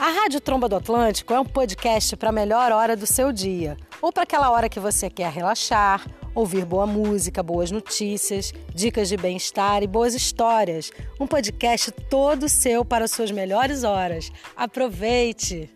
A Rádio Tromba do Atlântico é um podcast para a melhor hora do seu dia, ou para aquela hora que você quer relaxar, ouvir boa música, boas notícias, dicas de bem-estar e boas histórias. Um podcast todo seu para suas melhores horas. Aproveite!